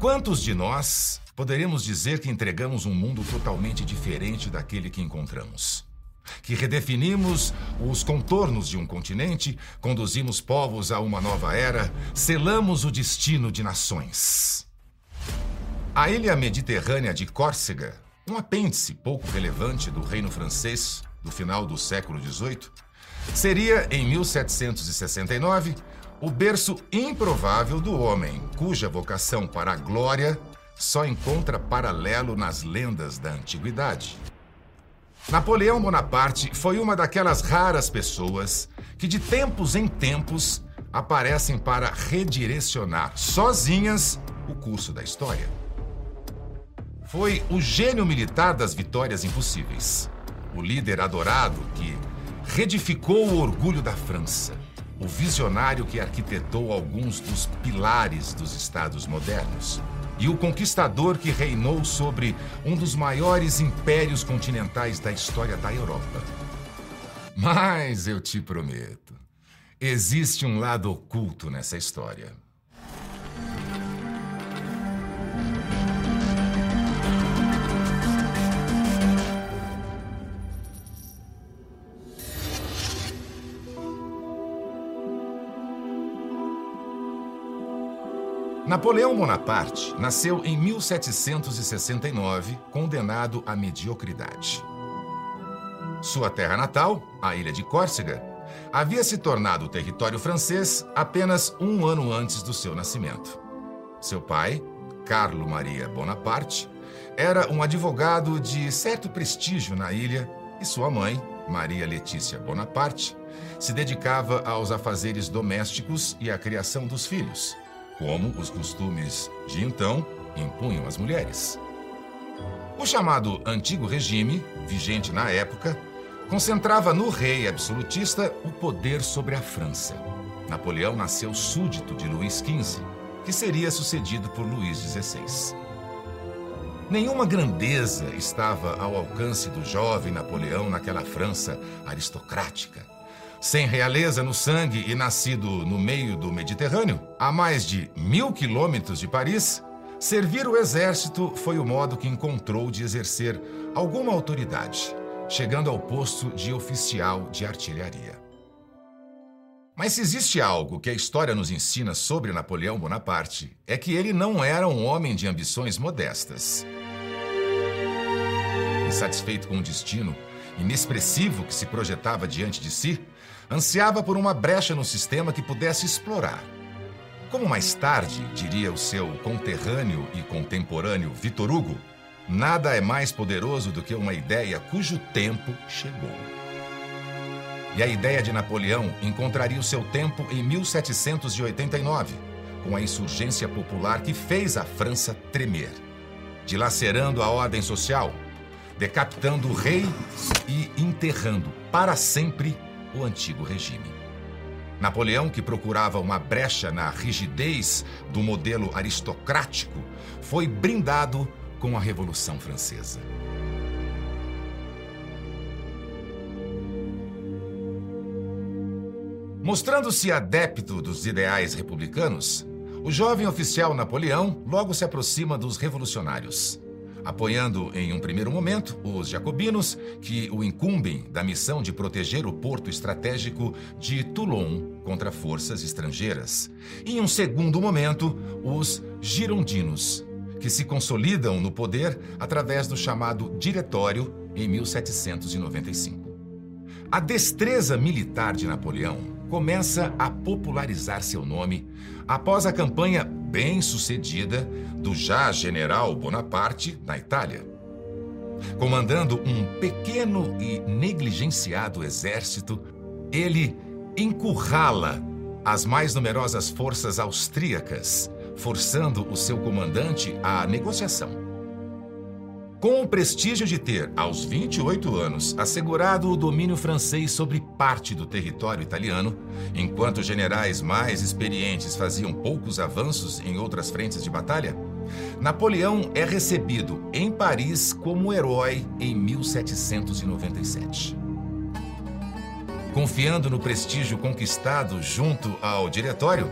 Quantos de nós poderíamos dizer que entregamos um mundo totalmente diferente daquele que encontramos? Que redefinimos os contornos de um continente, conduzimos povos a uma nova era, selamos o destino de nações. A ilha mediterrânea de Córcega, um apêndice pouco relevante do reino francês do final do século XVIII, seria, em 1769, o berço improvável do homem, cuja vocação para a glória só encontra paralelo nas lendas da antiguidade. Napoleão Bonaparte foi uma daquelas raras pessoas que, de tempos em tempos, aparecem para redirecionar sozinhas o curso da história. Foi o gênio militar das vitórias impossíveis, o líder adorado que redificou o orgulho da França, o visionário que arquitetou alguns dos pilares dos estados modernos e o conquistador que reinou sobre um dos maiores impérios continentais da história da Europa. Mas eu te prometo, existe um lado oculto nessa história. Napoleão Bonaparte nasceu em 1769, condenado à mediocridade. Sua terra natal, a ilha de Córcega, havia se tornado território francês apenas um ano antes do seu nascimento. Seu pai, Carlo Maria Bonaparte, era um advogado de certo prestígio na ilha e sua mãe, Maria Letícia Bonaparte, se dedicava aos afazeres domésticos e à criação dos filhos como os costumes de então impunham às mulheres. O chamado Antigo Regime, vigente na época, concentrava no rei absolutista o poder sobre a França. Napoleão nasceu súdito de Luís XV, que seria sucedido por Luís XVI. Nenhuma grandeza estava ao alcance do jovem Napoleão naquela França aristocrática sem realeza no sangue e nascido no meio do Mediterrâneo, a mais de mil quilômetros de Paris, servir o exército foi o modo que encontrou de exercer alguma autoridade, chegando ao posto de oficial de artilharia. Mas se existe algo que a história nos ensina sobre Napoleão Bonaparte, é que ele não era um homem de ambições modestas. Insatisfeito com o destino inexpressivo que se projetava diante de si, ansiava por uma brecha no sistema que pudesse explorar. Como mais tarde diria o seu conterrâneo e contemporâneo Vitor Hugo, nada é mais poderoso do que uma ideia cujo tempo chegou. E a ideia de Napoleão encontraria o seu tempo em 1789, com a insurgência popular que fez a França tremer, dilacerando a ordem social, decapitando o rei e enterrando para sempre o antigo regime. Napoleão, que procurava uma brecha na rigidez do modelo aristocrático, foi brindado com a Revolução Francesa. Mostrando-se adepto dos ideais republicanos, o jovem oficial Napoleão logo se aproxima dos revolucionários apoiando em um primeiro momento os jacobinos, que o incumbem da missão de proteger o porto estratégico de Toulon contra forças estrangeiras. Em um segundo momento, os girondinos, que se consolidam no poder através do chamado Diretório em 1795. A destreza militar de Napoleão começa a popularizar seu nome após a campanha bem-sucedida do já general Bonaparte na Itália. Comandando um pequeno e negligenciado exército, ele encurrala as mais numerosas forças austríacas, forçando o seu comandante à negociação. Com o prestígio de ter, aos 28 anos, assegurado o domínio francês sobre parte do território italiano, enquanto generais mais experientes faziam poucos avanços em outras frentes de batalha, Napoleão é recebido em Paris como herói em 1797. Confiando no prestígio conquistado junto ao diretório,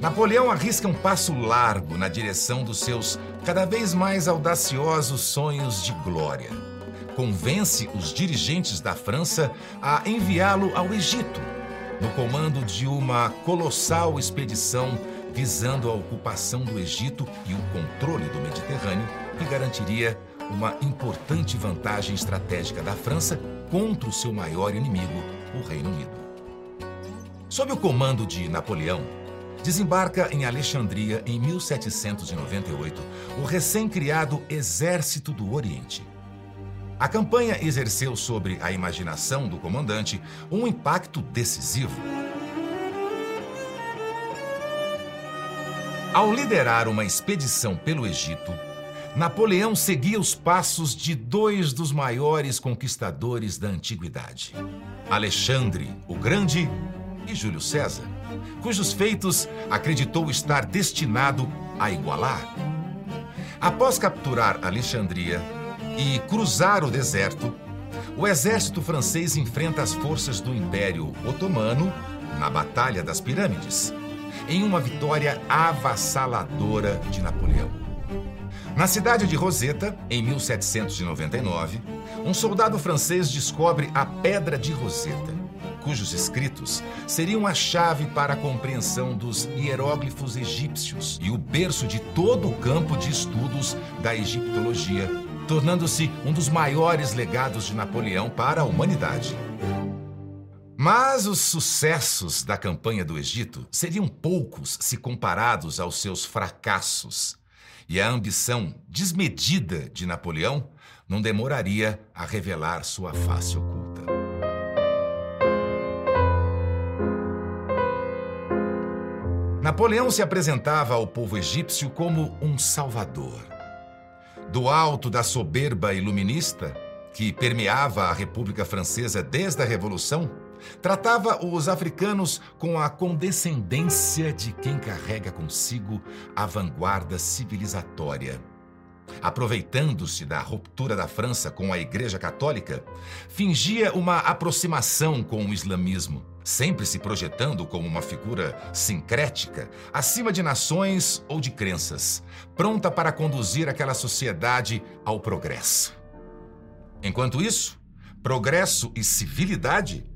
Napoleão arrisca um passo largo na direção dos seus cada vez mais audaciosos sonhos de glória. Convence os dirigentes da França a enviá-lo ao Egito, no comando de uma colossal expedição visando a ocupação do Egito e o controle do Mediterrâneo, que garantiria uma importante vantagem estratégica da França contra o seu maior inimigo, o Reino Unido. Sob o comando de Napoleão, desembarca em Alexandria em 1798 o recém-criado Exército do Oriente. A campanha exerceu sobre a imaginação do comandante um impacto decisivo. Ao liderar uma expedição pelo Egito, Napoleão seguia os passos de dois dos maiores conquistadores da antiguidade: Alexandre o Grande e Júlio César, cujos feitos acreditou estar destinado a igualar. Após capturar Alexandria e cruzar o deserto, o exército francês enfrenta as forças do Império Otomano na Batalha das Pirâmides, em uma vitória avassaladora de Napoleão. Na cidade de Roseta, em 1799, um soldado francês descobre a Pedra de Roseta, cujos escritos seriam a chave para a compreensão dos hieróglifos egípcios e o berço de todo o campo de estudos da egiptologia, tornando-se um dos maiores legados de Napoleão para a humanidade. Mas os sucessos da campanha do Egito seriam poucos se comparados aos seus fracassos e a ambição desmedida de Napoleão não demoraria a revelar sua face oculta. Napoleão se apresentava ao povo egípcio como um salvador. Do alto da soberba iluminista, que permeava a República Francesa desde a Revolução, Tratava os africanos com a condescendência de quem carrega consigo a vanguarda civilizatória. Aproveitando-se da ruptura da França com a Igreja Católica, fingia uma aproximação com o islamismo, sempre se projetando como uma figura sincrética, acima de nações ou de crenças, pronta para conduzir aquela sociedade ao progresso. Enquanto isso, progresso e civilidade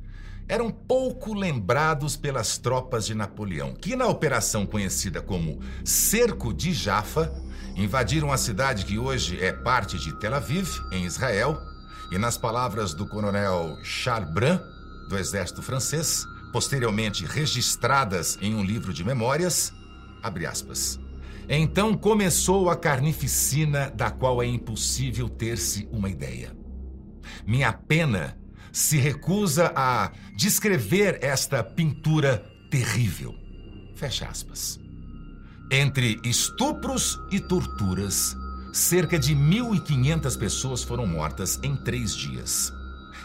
eram pouco lembrados pelas tropas de Napoleão, que na operação conhecida como Cerco de Jaffa, invadiram a cidade que hoje é parte de Tel Aviv, em Israel, e nas palavras do coronel Charles Brun, do exército francês, posteriormente registradas em um livro de memórias, abre aspas. Então começou a carnificina da qual é impossível ter-se uma ideia. Minha pena se recusa a descrever esta pintura terrível. Fecha aspas. Entre estupros e torturas, cerca de 1.500 pessoas foram mortas em três dias.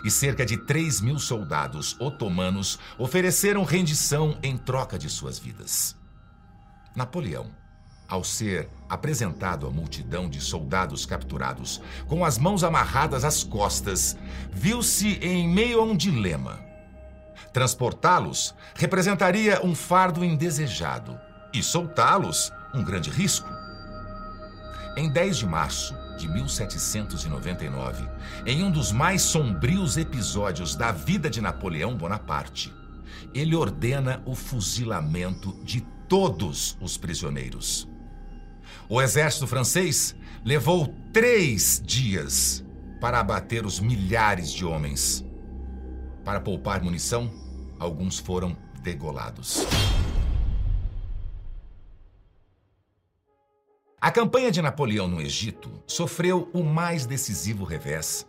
E cerca de 3 mil soldados otomanos ofereceram rendição em troca de suas vidas. Napoleão ao ser apresentado à multidão de soldados capturados com as mãos amarradas às costas, viu-se em meio a um dilema. Transportá-los representaria um fardo indesejado e soltá-los um grande risco. Em 10 de março de 1799, em um dos mais sombrios episódios da vida de Napoleão Bonaparte, ele ordena o fuzilamento de todos os prisioneiros. O exército francês levou três dias para abater os milhares de homens. Para poupar munição, alguns foram degolados. A campanha de Napoleão no Egito sofreu o mais decisivo revés.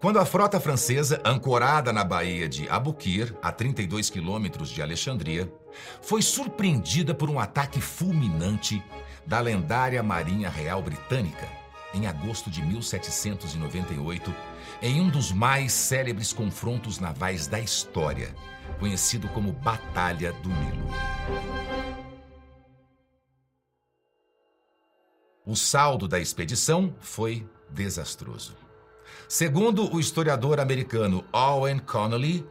Quando a frota francesa, ancorada na baía de Abukir, a 32 quilômetros de Alexandria, foi surpreendida por um ataque fulminante da lendária Marinha Real Britânica em agosto de 1798, em um dos mais célebres confrontos navais da história, conhecido como Batalha do Nilo. O saldo da expedição foi desastroso. Segundo o historiador americano Owen Connolly,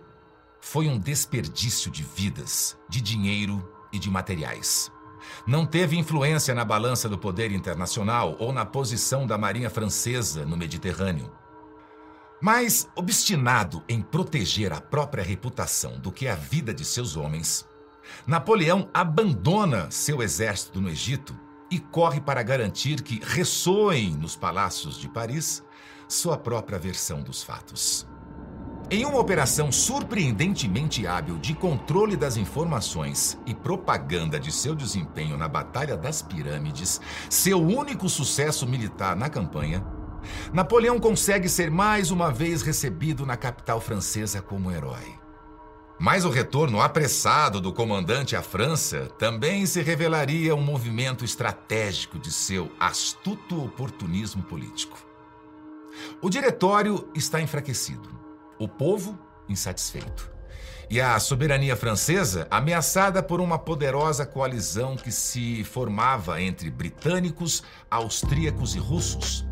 foi um desperdício de vidas, de dinheiro e de materiais. Não teve influência na balança do poder internacional ou na posição da Marinha Francesa no Mediterrâneo. Mais obstinado em proteger a própria reputação do que a vida de seus homens, Napoleão abandona seu exército no Egito e corre para garantir que ressoem nos palácios de Paris sua própria versão dos fatos. Em uma operação surpreendentemente hábil de controle das informações e propaganda de seu desempenho na Batalha das Pirâmides, seu único sucesso militar na campanha, Napoleão consegue ser mais uma vez recebido na capital francesa como herói. Mas o retorno apressado do comandante à França também se revelaria um movimento estratégico de seu astuto oportunismo político. O diretório está enfraquecido o povo insatisfeito. E a soberania francesa ameaçada por uma poderosa coalizão que se formava entre britânicos, austríacos e russos.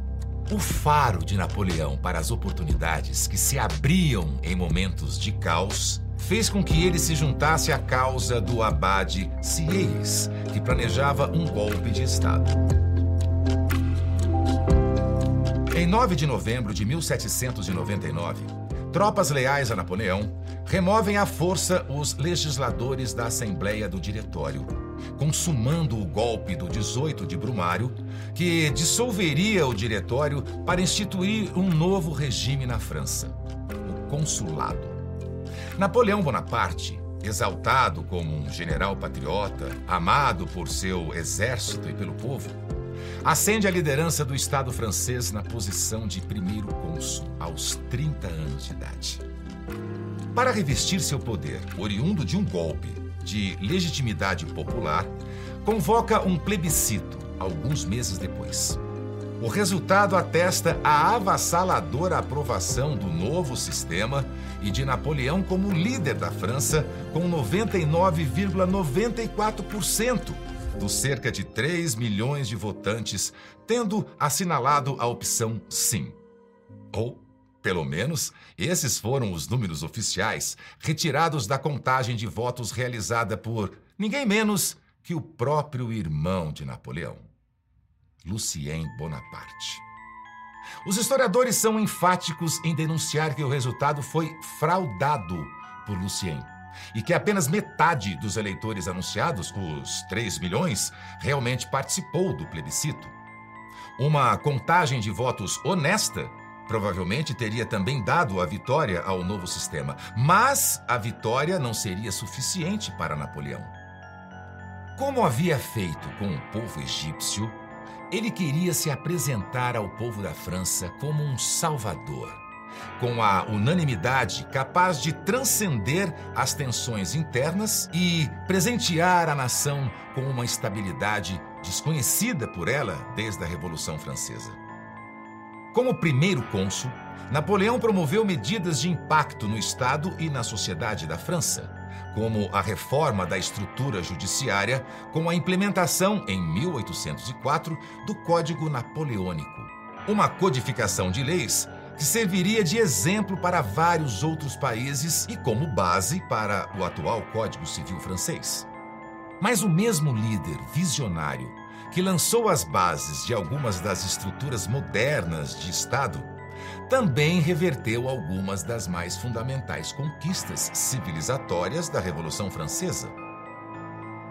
O faro de Napoleão para as oportunidades que se abriam em momentos de caos fez com que ele se juntasse à causa do abade Sieyes, que planejava um golpe de Estado. Em 9 de novembro de 1799, Tropas leais a Napoleão removem à força os legisladores da Assembleia do Diretório, consumando o golpe do 18 de Brumário, que dissolveria o Diretório para instituir um novo regime na França, o Consulado. Napoleão Bonaparte, exaltado como um general patriota, amado por seu exército e pelo povo, Ascende a liderança do Estado francês na posição de primeiro cônsul, aos 30 anos de idade. Para revestir seu poder, oriundo de um golpe de legitimidade popular, convoca um plebiscito alguns meses depois. O resultado atesta a avassaladora aprovação do novo sistema e de Napoleão como líder da França, com 99,94% dos cerca de 3 milhões de votantes tendo assinalado a opção sim. Ou, pelo menos, esses foram os números oficiais retirados da contagem de votos realizada por ninguém menos que o próprio irmão de Napoleão, Lucien Bonaparte. Os historiadores são enfáticos em denunciar que o resultado foi fraudado por Lucien e que apenas metade dos eleitores anunciados, os 3 milhões, realmente participou do plebiscito. Uma contagem de votos honesta provavelmente teria também dado a vitória ao novo sistema, mas a vitória não seria suficiente para Napoleão. Como havia feito com o povo egípcio, ele queria se apresentar ao povo da França como um salvador com a unanimidade capaz de transcender as tensões internas e presentear a nação com uma estabilidade desconhecida por ela desde a Revolução Francesa. Como primeiro cônsul, Napoleão promoveu medidas de impacto no Estado e na sociedade da França, como a reforma da estrutura judiciária com a implementação, em 1804, do Código Napoleônico, uma codificação de leis que serviria de exemplo para vários outros países e como base para o atual Código Civil francês. Mas o mesmo líder visionário que lançou as bases de algumas das estruturas modernas de Estado também reverteu algumas das mais fundamentais conquistas civilizatórias da Revolução Francesa.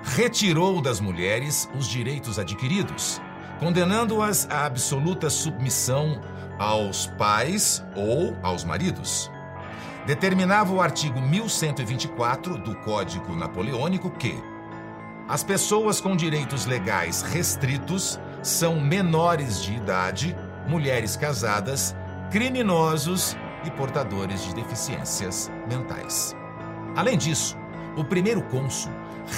Retirou das mulheres os direitos adquiridos, condenando-as à absoluta submissão aos pais ou aos maridos. Determinava o artigo 1124 do Código Napoleônico que as pessoas com direitos legais restritos são menores de idade, mulheres casadas, criminosos e portadores de deficiências mentais. Além disso, o primeiro cônsul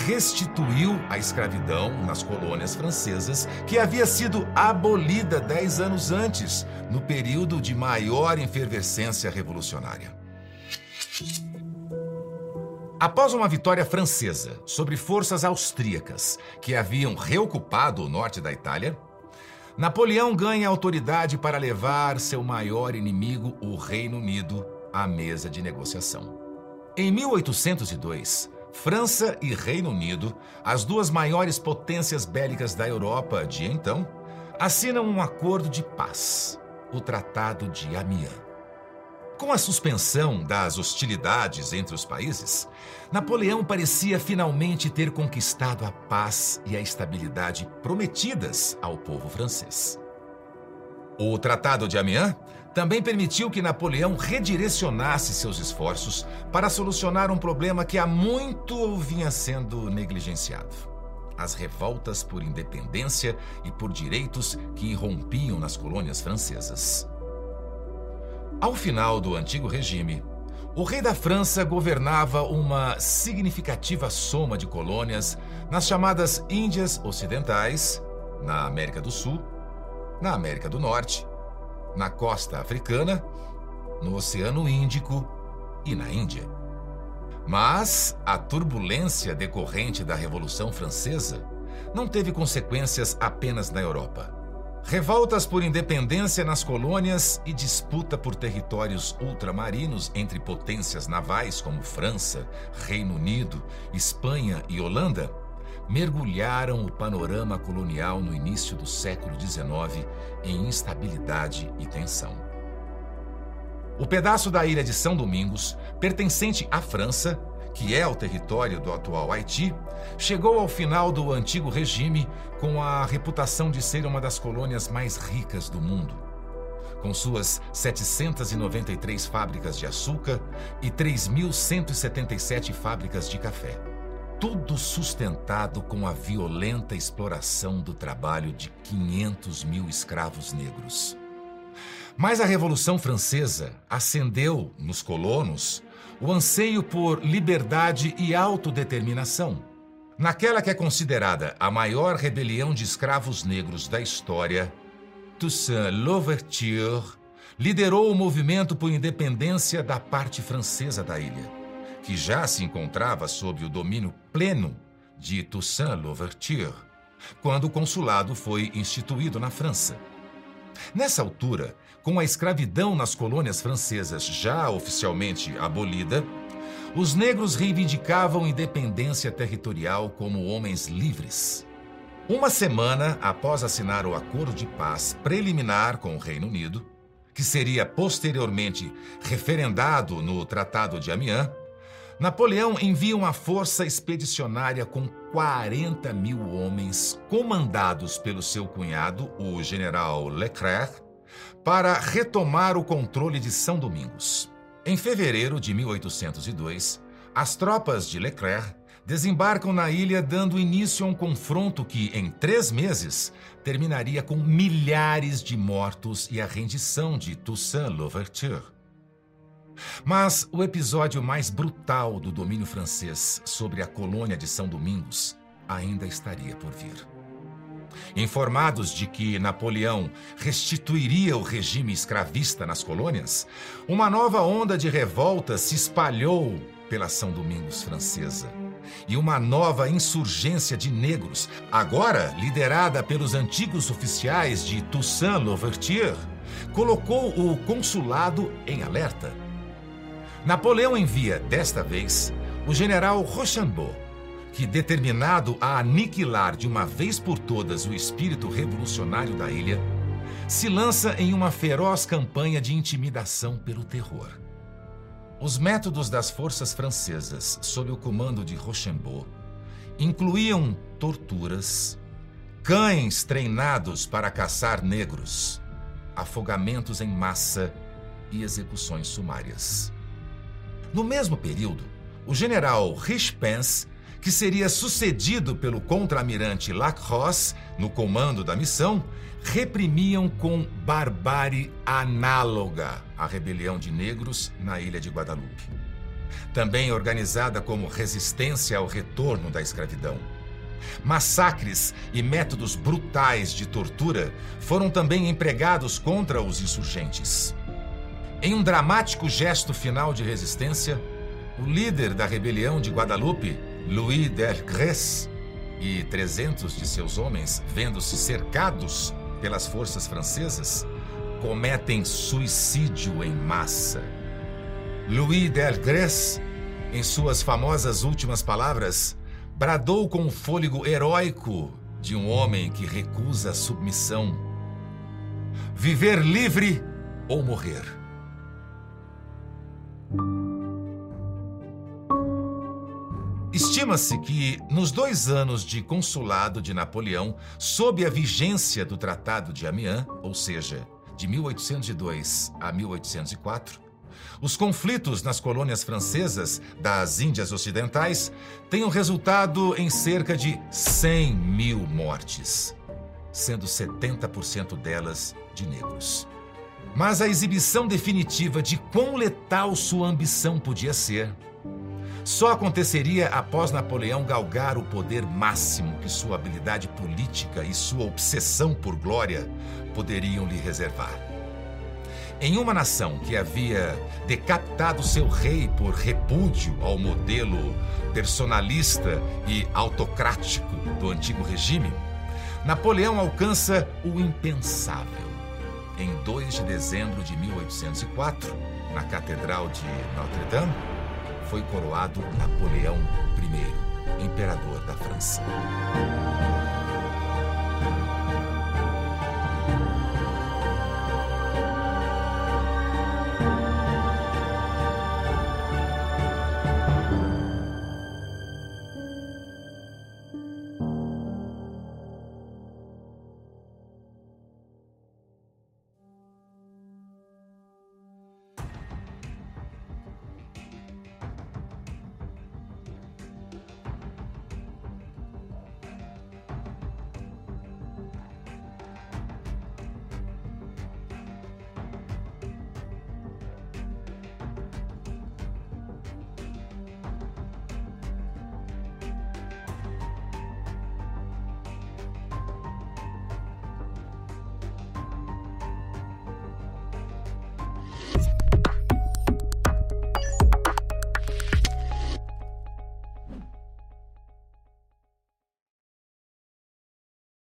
restituiu a escravidão nas colônias francesas, que havia sido abolida dez anos antes, no período de maior efervescência revolucionária. Após uma vitória francesa sobre forças austríacas que haviam reocupado o norte da Itália, Napoleão ganha autoridade para levar seu maior inimigo, o Reino Unido, à mesa de negociação. Em 1802, França e Reino Unido, as duas maiores potências bélicas da Europa de então, assinam um acordo de paz, o Tratado de Amiens. Com a suspensão das hostilidades entre os países, Napoleão parecia finalmente ter conquistado a paz e a estabilidade prometidas ao povo francês. O Tratado de Amiens também permitiu que Napoleão redirecionasse seus esforços para solucionar um problema que há muito vinha sendo negligenciado: as revoltas por independência e por direitos que irrompiam nas colônias francesas. Ao final do antigo regime, o rei da França governava uma significativa soma de colônias nas chamadas Índias Ocidentais, na América do Sul, na América do Norte, na costa africana, no Oceano Índico e na Índia. Mas a turbulência decorrente da Revolução Francesa não teve consequências apenas na Europa. Revoltas por independência nas colônias e disputa por territórios ultramarinos entre potências navais como França, Reino Unido, Espanha e Holanda mergulharam o panorama colonial no início do século XIX em instabilidade e tensão. O pedaço da ilha de São Domingos, pertencente à França, que é o território do atual Haiti, chegou ao final do antigo regime com a reputação de ser uma das colônias mais ricas do mundo. Com suas 793 fábricas de açúcar e 3.177 fábricas de café. Tudo sustentado com a violenta exploração do trabalho de 500 mil escravos negros. Mas a Revolução Francesa acendeu nos colonos o anseio por liberdade e autodeterminação. Naquela que é considerada a maior rebelião de escravos negros da história, Toussaint Louverture liderou o movimento por independência da parte francesa da ilha, que já se encontrava sob o domínio pleno de Toussaint Louverture, quando o consulado foi instituído na França. Nessa altura, com a escravidão nas colônias francesas já oficialmente abolida, os negros reivindicavam independência territorial como homens livres. Uma semana após assinar o acordo de paz preliminar com o Reino Unido, que seria posteriormente referendado no Tratado de Amiens, Napoleão envia uma força expedicionária com 40 mil homens, comandados pelo seu cunhado, o general Leclerc, para retomar o controle de São Domingos. Em fevereiro de 1802, as tropas de Leclerc desembarcam na ilha, dando início a um confronto que, em três meses, terminaria com milhares de mortos e a rendição de Toussaint Louverture. Mas o episódio mais brutal do domínio francês sobre a colônia de São Domingos ainda estaria por vir. Informados de que Napoleão restituiria o regime escravista nas colônias, uma nova onda de revolta se espalhou pela São Domingos francesa. E uma nova insurgência de negros, agora liderada pelos antigos oficiais de Toussaint Louverture, colocou o consulado em alerta. Napoleão envia, desta vez, o general Rochambeau que, determinado a aniquilar de uma vez por todas o espírito revolucionário da ilha, se lança em uma feroz campanha de intimidação pelo terror. Os métodos das forças francesas, sob o comando de Rochambeau, incluíam torturas, cães treinados para caçar negros, afogamentos em massa e execuções sumárias. No mesmo período, o general Richepens que seria sucedido pelo contra-almirante Lacrosse no comando da missão, reprimiam com barbárie análoga a rebelião de negros na ilha de Guadalupe. Também organizada como resistência ao retorno da escravidão. Massacres e métodos brutais de tortura foram também empregados contra os insurgentes. Em um dramático gesto final de resistência, o líder da rebelião de Guadalupe, Louis Delgrès e 300 de seus homens, vendo-se cercados pelas forças francesas, cometem suicídio em massa. Louis Delgrès Em suas famosas últimas palavras, bradou com o fôlego heróico de um homem que recusa a submissão: Viver livre ou morrer. Estima-se que, nos dois anos de consulado de Napoleão, sob a vigência do Tratado de Amiens, ou seja, de 1802 a 1804, os conflitos nas colônias francesas das Índias Ocidentais tenham resultado em cerca de 100 mil mortes, sendo 70% delas de negros. Mas a exibição definitiva de quão letal sua ambição podia ser só aconteceria após Napoleão galgar o poder máximo que sua habilidade política e sua obsessão por glória poderiam lhe reservar. Em uma nação que havia decapitado seu rei por repúdio ao modelo personalista e autocrático do antigo regime, Napoleão alcança o impensável. Em 2 de dezembro de 1804, na Catedral de Notre-Dame, foi coroado Napoleão I, imperador da França.